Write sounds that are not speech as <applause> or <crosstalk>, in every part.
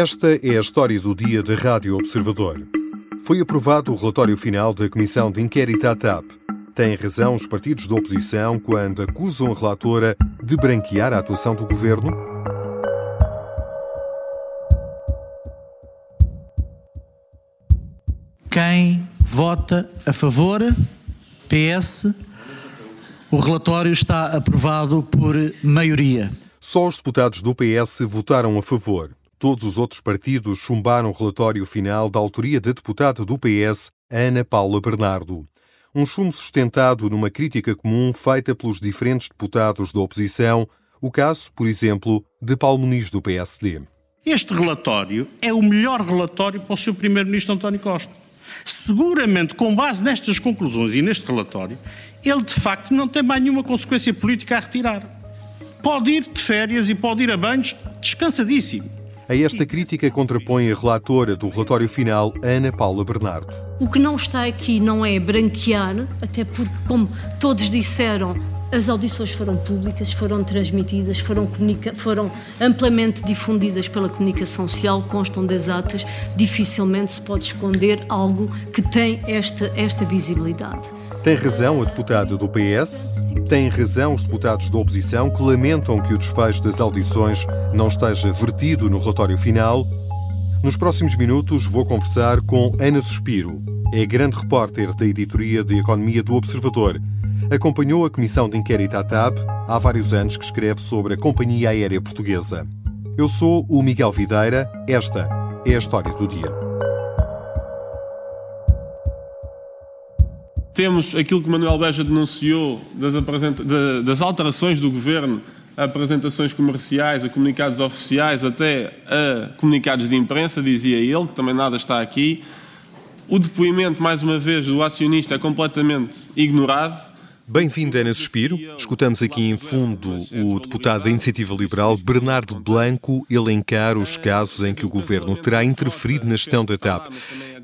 Esta é a história do dia da Rádio Observador. Foi aprovado o relatório final da Comissão de Inquérito à TAP. Têm razão os partidos da oposição quando acusam a relatora de branquear a atuação do governo? Quem vota a favor? PS. O relatório está aprovado por maioria. Só os deputados do PS votaram a favor. Todos os outros partidos chumbaram o relatório final da autoria da deputada do PS, Ana Paula Bernardo. Um chumbo sustentado numa crítica comum feita pelos diferentes deputados da oposição, o caso, por exemplo, de Paulo Muniz do PSD. Este relatório é o melhor relatório para o seu primeiro-ministro António Costa. Seguramente, com base nestas conclusões e neste relatório, ele de facto não tem mais nenhuma consequência política a retirar. Pode ir de férias e pode ir a banhos descansadíssimo. A esta crítica contrapõe a relatora do relatório final, Ana Paula Bernardo. O que não está aqui não é branquear, até porque, como todos disseram, as audições foram públicas, foram transmitidas, foram, foram, amplamente difundidas pela comunicação social, constam das atas, dificilmente se pode esconder algo que tem esta, esta visibilidade. Tem razão a deputada do PS, tem razão os deputados da oposição que lamentam que o desfecho das audições não esteja vertido no relatório final. Nos próximos minutos vou conversar com Ana Suspiro, é grande repórter da editoria de Economia do Observador. Acompanhou a Comissão de Inquérito à TAP há vários anos que escreve sobre a Companhia Aérea Portuguesa. Eu sou o Miguel Videira, esta é a história do dia. temos aquilo que Manuel Beja denunciou das, das alterações do governo a apresentações comerciais, a comunicados oficiais, até a comunicados de imprensa, dizia ele, que também nada está aqui. O depoimento, mais uma vez, do acionista é completamente ignorado. Bem-vindo, Ana Suspiro. Escutamos aqui em fundo o deputado da Iniciativa Liberal, Bernardo Blanco, elencar os casos em que o governo terá interferido na gestão da TAP.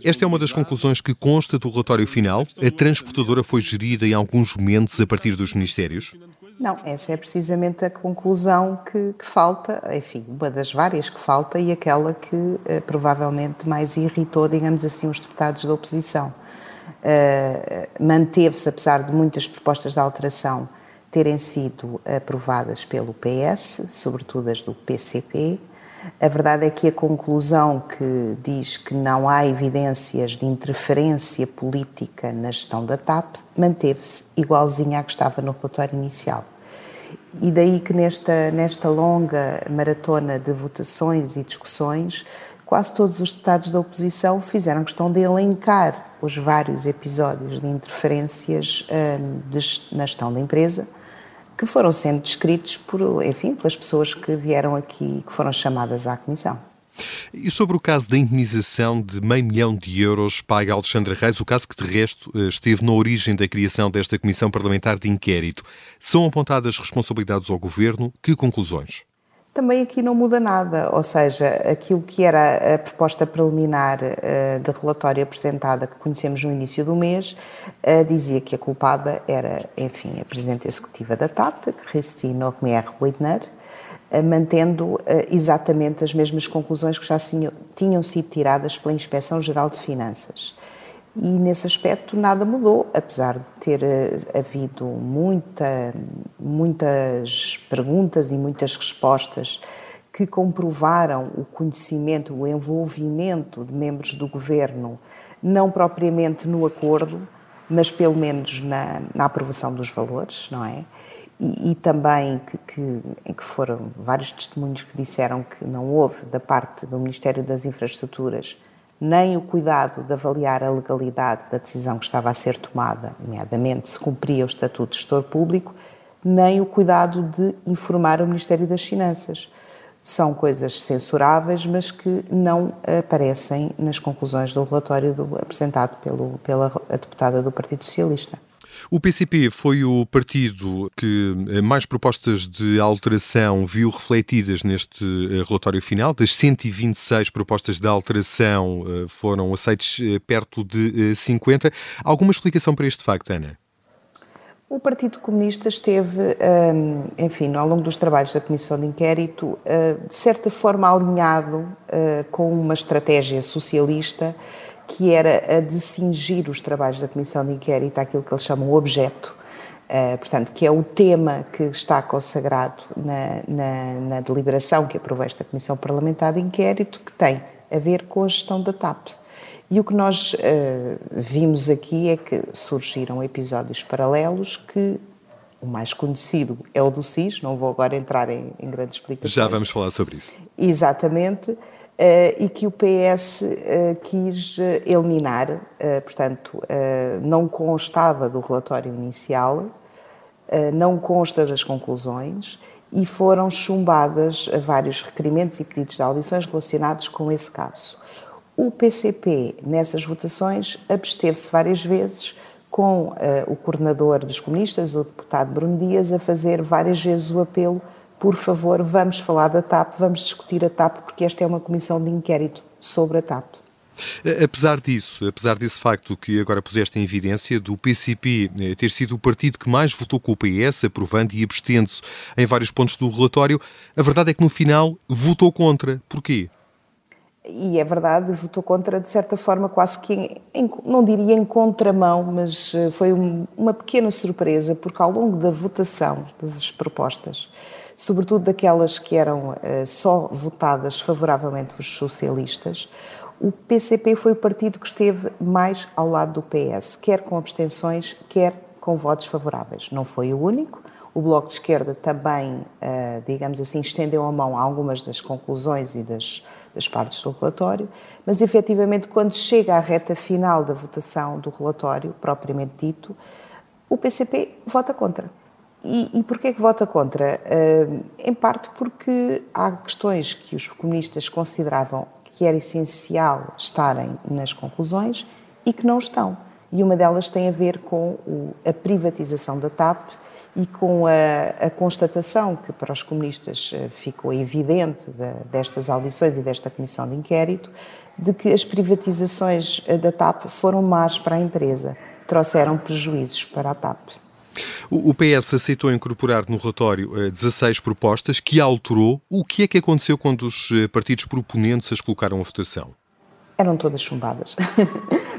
Esta é uma das conclusões que consta do relatório final. A transportadora foi gerida em alguns momentos a partir dos ministérios? Não, essa é precisamente a conclusão que, que falta, enfim, uma das várias que falta e aquela que eh, provavelmente mais irritou, digamos assim, os deputados da oposição manteve-se, apesar de muitas propostas de alteração terem sido aprovadas pelo PS, sobretudo as do PCP. A verdade é que a conclusão que diz que não há evidências de interferência política na gestão da TAP manteve-se igualzinha à que estava no relatório inicial. E daí que nesta, nesta longa maratona de votações e discussões, quase todos os deputados da oposição fizeram questão de elencar os vários episódios de interferências um, de, na gestão da empresa que foram sendo descritos por, enfim, pelas pessoas que vieram aqui, que foram chamadas à comissão. E sobre o caso da indenização de meio milhão de euros paga a Alexandra Reis, o caso que de resto eh, esteve na origem da criação desta Comissão Parlamentar de Inquérito, são apontadas responsabilidades ao Governo? Que conclusões? Também aqui não muda nada, ou seja, aquilo que era a proposta preliminar uh, de relatório apresentada que conhecemos no início do mês, uh, dizia que a culpada era, enfim, a Presidente Executiva da TAP, Christine Ormier Weidner, uh, mantendo exatamente as mesmas conclusões que já tinham, tinham sido tiradas pela Inspeção Geral de Finanças e nesse aspecto nada mudou, apesar de ter eh, havido muita, muitas perguntas e muitas respostas que comprovaram o conhecimento, o envolvimento de membros do governo, não propriamente no acordo, mas pelo menos na, na aprovação dos valores, não é? E, e também que, que, em que foram vários testemunhos que disseram que não houve, da parte do Ministério das Infraestruturas, nem o cuidado de avaliar a legalidade da decisão que estava a ser tomada, nomeadamente se cumpria o Estatuto de Gestor Público, nem o cuidado de informar o Ministério das Finanças. São coisas censuráveis, mas que não aparecem nas conclusões do relatório do, apresentado pelo, pela deputada do Partido Socialista. O PCP foi o partido que eh, mais propostas de alteração viu refletidas neste eh, relatório final. Das 126 propostas de alteração eh, foram aceites perto de 50. Alguma explicação para este facto, Ana? O Partido Comunista esteve, hum, enfim, ao longo dos trabalhos da Comissão de Inquérito, de certa forma alinhado com uma estratégia socialista que era a de cingir os trabalhos da Comissão de Inquérito àquilo que eles chamam o objeto, portanto, que é o tema que está consagrado na, na, na deliberação que aprovou esta Comissão Parlamentar de Inquérito, que tem a ver com a gestão da TAP. E o que nós uh, vimos aqui é que surgiram episódios paralelos que o mais conhecido é o do SIS, não vou agora entrar em, em grandes explicações. Já vamos falar sobre isso. Exatamente, uh, e que o PS eh, quis eliminar, portanto, não constava do relatório inicial, não consta das conclusões e foram chumbadas vários requerimentos e pedidos de audições relacionados com esse caso. O PCP, nessas votações, absteve-se várias vezes, com uh, o coordenador dos comunistas, o deputado Bruno Dias, a fazer várias vezes o apelo: por favor, vamos falar da TAP, vamos discutir a TAP, porque esta é uma comissão de inquérito sobre a TAP. Apesar disso, apesar desse facto que agora puseste em evidência, do PCP eh, ter sido o partido que mais votou com o PS, aprovando e abstendo-se em vários pontos do relatório, a verdade é que no final votou contra. Porquê? E é verdade, votou contra de certa forma, quase que, em, em, não diria em contramão, mas eh, foi um, uma pequena surpresa, porque ao longo da votação das propostas, sobretudo daquelas que eram uh, só votadas favoravelmente pelos socialistas, o PCP foi o partido que esteve mais ao lado do PS, quer com abstenções, quer com votos favoráveis. Não foi o único. O Bloco de Esquerda também, uh, digamos assim, estendeu a mão a algumas das conclusões e das das partes do relatório, mas efetivamente quando chega à reta final da votação do relatório, propriamente dito, o PCP vota contra. E, e porquê que vota contra? Uh, em parte porque há questões que os comunistas consideravam que era essencial estarem nas conclusões e que não estão. E uma delas tem a ver com o, a privatização da TAP e com a, a, constatação que para os comunistas eh, ficou evidente de, destas audições e desta comissão de inquérito, de que as privatizações eh, da TAP foram más para a empresa, trouxeram prejuízos para a TAP. O PS aceitou incorporar no relatório 16 eh, propostas que alterou. O que é que aconteceu quando os partidos proponentes as colocaram à votação? Eram todas chumbadas. <laughs>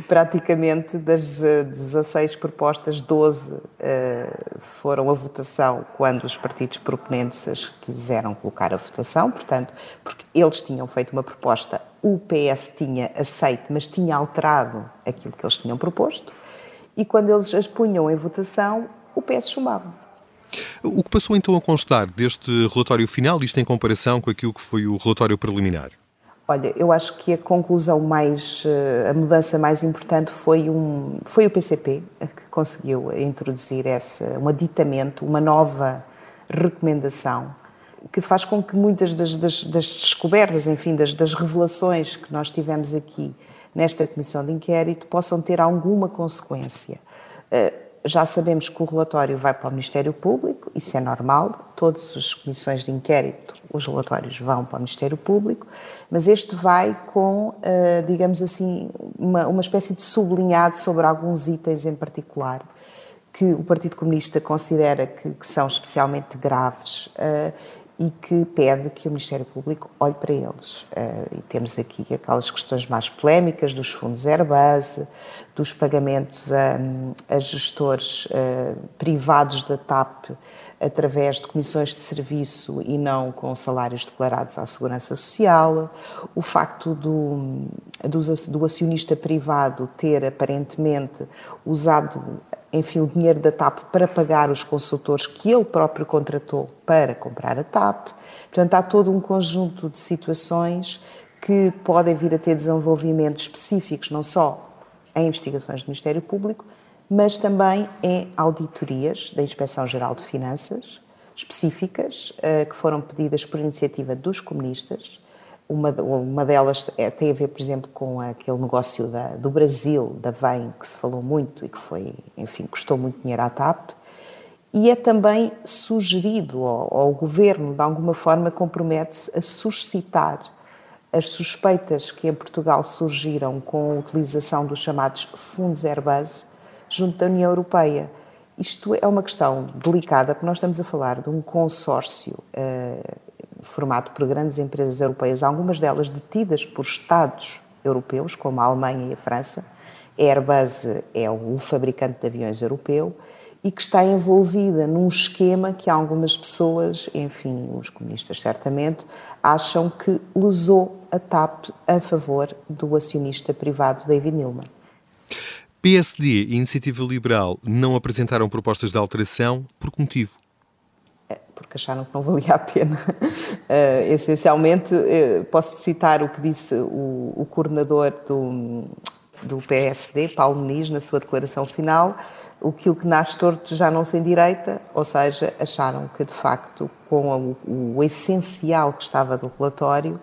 praticamente das 16 eh, propostas, 12 eh, foram a votação quando os partidos proponentes as quiseram colocar a votação, portanto, porque eles tinham feito uma proposta, o PS tinha aceito, mas tinha alterado aquilo que eles tinham proposto, e quando eles as punham em votação, o PS chumbava. O que passou então a constar deste relatório final, isto em comparação com aquilo que foi o relatório preliminar? Olha, eu acho que a conclusão mais, eh, a mudança mais importante foi, um, foi o PCP, que conseguiu introduzir esse, um aditamento, uma nova recomendação, que faz com que muitas das, das, das descobertas, enfim, das, das revelações que nós tivemos aqui nesta comissão de inquérito possam ter alguma consequência. Eh, já sabemos que o relatório vai para o Ministério Público, isso é normal, todas as comissões de inquérito, os relatórios vão para o Ministério Público, mas este vai com, eh, digamos assim, uma, uma espécie de sublinhado sobre alguns itens em particular que o Partido Comunista considera que, que são especialmente graves uh, e que pede que o Ministério Público olhe para eles. Uh, e temos aqui aquelas questões mais polémicas dos fundos Airbus, dos pagamentos a, a gestores uh, privados da TAP através de comissões de serviço e não com salários declarados à Segurança Social, o facto do, do, acionista privado ter aparentemente usado enfim, o dinheiro da TAP para pagar os consultores que ele próprio contratou para comprar a TAP. Portanto, há todo um conjunto de situações que podem vir a ter desenvolvimentos específicos, não só em investigações do Ministério Público, mas também em auditorias da Inspeção Geral de Finanças, específicas, eh, que foram pedidas por iniciativa dos comunistas, uma, uma delas é, tem a ver, por exemplo, com aquele negócio da, do Brasil, da VEM, que se falou muito e que foi, enfim, custou muito dinheiro à TAP. E é também sugerido ao, ao governo, de alguma forma, compromete-se a suscitar as suspeitas que em Portugal surgiram com a utilização dos chamados fundos Airbus junto da União Europeia. Isto é uma questão delicada, porque nós estamos a falar de um consórcio uh, formado por grandes empresas europeias, algumas delas detidas por Estados europeus, como a Alemanha e a França. A Airbus é o fabricante de aviões europeu e que está envolvida num esquema que algumas pessoas, enfim, os comunistas certamente, acham que lesou a TAP a favor do acionista privado David Neilman. PSD e Iniciativa Liberal não apresentaram propostas de alteração por que motivo? É, porque acharam que não valia a pena. Uh, essencialmente, uh, posso citar o que disse o, o coordenador do, do PSD, Paulo Muniz, na sua declaração final, aquilo que nasce torto já não sem direita, ou seja, acharam que de facto, com o, o essencial que estava do relatório,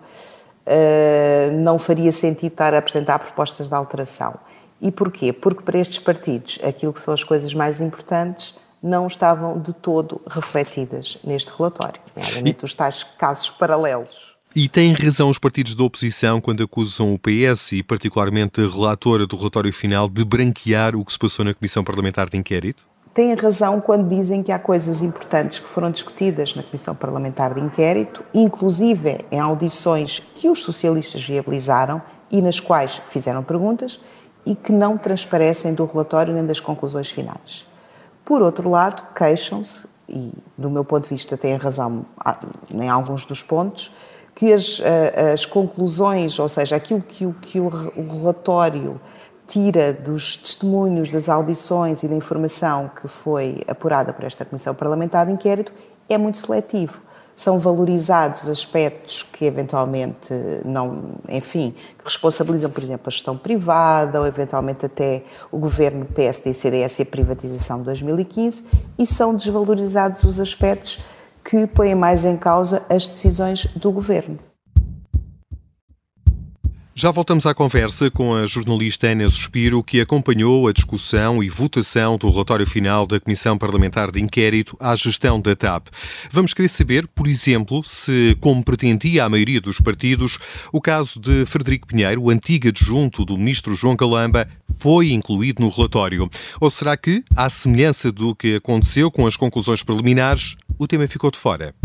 uh, não faria sentido estar a apresentar propostas de alteração. E porquê? Porque para estes partidos aquilo que são as coisas mais importantes não estavam de todo refletidas neste relatório, nomeadamente os tais casos paralelos. E têm razão os partidos da oposição quando acusam o PS e particularmente a relatora do relatório final de branquear o que se passou na Comissão Parlamentar de Inquérito? Têm razão quando dizem que há coisas importantes que foram discutidas na Comissão Parlamentar de Inquérito, inclusive em audições que os socialistas viabilizaram e nas quais fizeram perguntas, e que não transparecem do relatório nem das conclusões finais. Por outro lado, queixam-se, e do meu ponto de vista têm razão em alguns dos pontos, que as, eh, as conclusões, ou seja, aquilo que, o, que o relatório tira dos testemunhos, das audições e da informação que foi apurada por esta Comissão Parlamentar de Inquérito, é muito seletivo são valorizados aspectos que eventualmente não, enfim, responsabilizam, por exemplo, a gestão privada ou eventualmente até o governo PSD e CDS e a privatização de 2015 e são desvalorizados os aspectos que põem mais em causa as decisões do governo. Já voltamos à conversa com a jornalista Ana Suspiro, que acompanhou a discussão e votação do relatório final da Comissão Parlamentar de Inquérito à gestão da TAP. Vamos querer saber, por exemplo, se, como pretendia a maioria dos partidos, o caso de Frederico Pinheiro, antigo adjunto do ministro João Calamba, foi incluído no relatório. Ou será que, à semelhança do que aconteceu com as conclusões preliminares, o tema ficou de fora?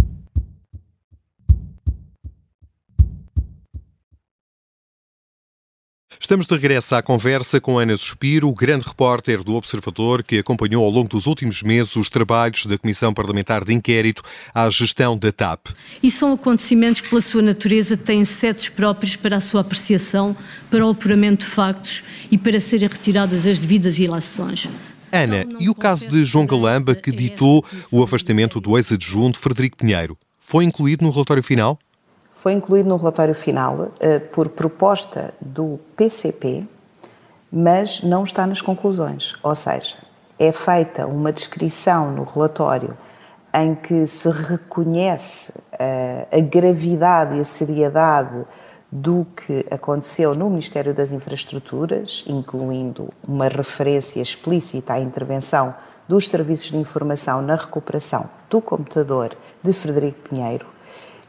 Estamos de regresso à conversa com Ana Suspiro, grande repórter do Observador que acompanhou ao longo dos últimos meses os trabalhos da Comissão Parlamentar de Inquérito à gestão da TAP. E são acontecimentos que, pela sua natureza, têm setos próprios para a sua apreciação, para o apuramento de factos e para serem retiradas as devidas ilações. Ana, e o caso de João Galamba, que ditou o afastamento do ex-adjunto Frederico Pinheiro, foi incluído no relatório final? Foi incluído no relatório final uh, por proposta do PCP, mas não está nas conclusões. Ou seja, é feita uma descrição no relatório em que se reconhece uh, a gravidade e a seriedade do que aconteceu no Ministério das Infraestruturas, incluindo uma referência explícita à intervenção dos serviços de informação na recuperação do computador de Frederico Pinheiro,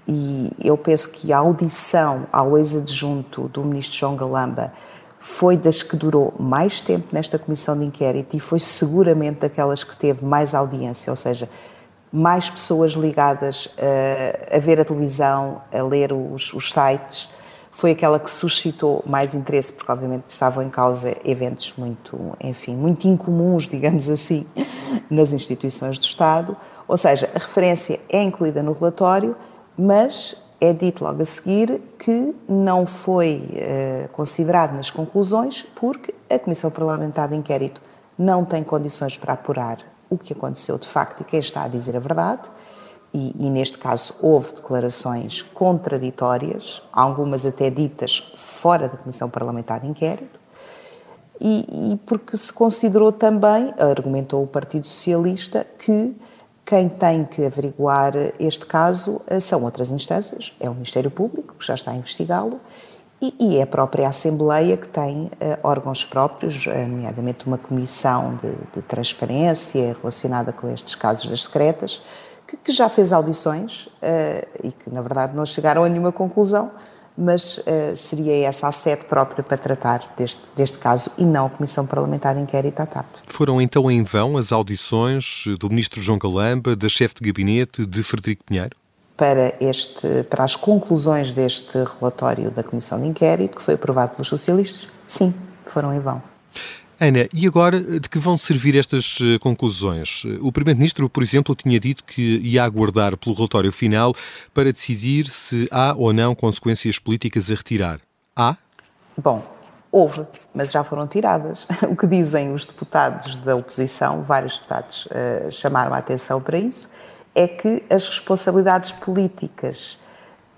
e eu penso que a audição ao ex-adjunto do ministro João Galamba foi das que durou mais tempo nesta comissão de inquérito e foi seguramente daquelas que teve mais audiência, ou seja, mais pessoas ligadas a, a ver a televisão, a ler os, os, sites. Foi aquela que suscitou mais interesse, porque obviamente estavam em causa eventos muito, enfim, muito incomuns, digamos assim, <laughs> nas instituições do Estado. Ou seja, a referência é incluída no relatório, mas é dito logo a seguir que não foi uh, considerado nas conclusões porque a Comissão Parlamentar de Inquérito não tem condições para apurar o que aconteceu de facto e quem está a dizer a verdade. E, e, neste caso houve declarações contraditórias, algumas até ditas fora da Comissão Parlamentar de Inquérito, e, e porque se considerou também, argumentou o Partido Socialista, que quem tem que averiguar este caso eh, são outras instâncias, é o Ministério Público, que já está a investigá-lo, e, é a própria Assembleia que tem uh, órgãos próprios, uh, nomeadamente uma comissão de, de, transparência relacionada com estes casos das secretas, que, que já fez audições e que, na verdade, não chegaram a nenhuma conclusão, mas uh, seria essa a sede própria para tratar deste, deste caso e não a Comissão Parlamentar de Inquérito à TAP. Foram então em vão as audições do Ministro João Galamba, da chefe de gabinete de Frederico Pinheiro? Para, este, para as conclusões deste relatório da Comissão de Inquérito, que foi aprovado pelos socialistas, sim, foram em vão. Ana, e agora de que vão servir estas eh, conclusões? O Primeiro-Ministro, por exemplo, tinha dito que ia aguardar pelo relatório final para decidir se há ou não consequências políticas a retirar. Há? Bom, houve, mas já foram tiradas. <laughs> O que dizem os deputados da oposição, vários deputados uh, chamaram a atenção para isso, é que as responsabilidades políticas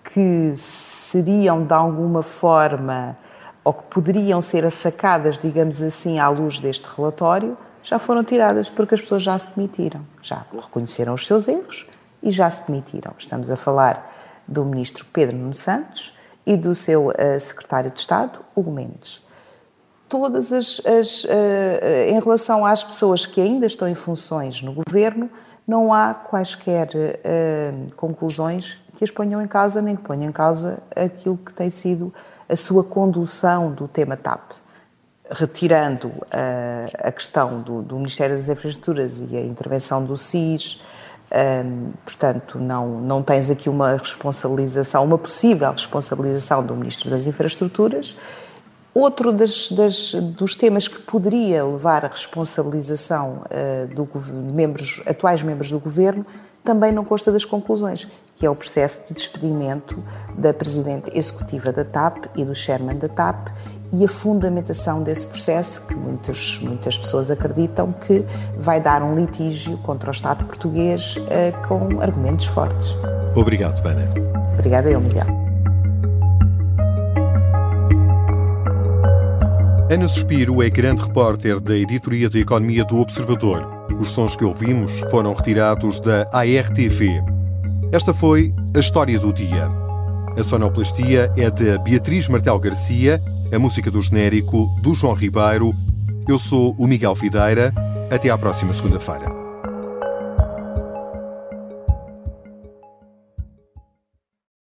que seriam de alguma forma ou que poderiam ser assacadas, digamos assim, à luz deste relatório, já foram tiradas porque as pessoas já se demitiram, já reconheceram os seus erros e já se demitiram. Estamos a falar do ministro Pedro Nuno Santos e do seu uh, secretário de Estado, Hugo Mendes. Todas as, as uh, em relação às pessoas que ainda estão em funções no governo, não há quaisquer uh, conclusões que as ponham em causa, nem que ponham em causa aquilo que tem sido a sua condução do tema TAP, retirando uh, a questão do, do, Ministério das Infraestruturas e a intervenção do SIS, um, portanto, não, não tens aqui uma responsabilização, uma possível responsabilização do Ministro das Infraestruturas. Outro das, das, dos temas que poderia levar à responsabilização uh, do, de membros, atuais membros do Governo também não consta das conclusões, que é o processo de despedimento da Presidente Executiva da TAP e do Chairman da TAP e a fundamentação desse processo, que muitas, muitas pessoas acreditam que vai dar um litígio contra o Estado português uh, com argumentos fortes. Obrigado, Bana. Obrigada eu, Miguel. Ana Suspiro é grande repórter da Editoria de Economia do Observador. Os sons que ouvimos foram retirados da ARTV. Esta foi a história do dia. A sonoplastia é de Beatriz Martel Garcia, a música do genérico do João Ribeiro. Eu sou o Miguel Videira. Até à próxima segunda-feira.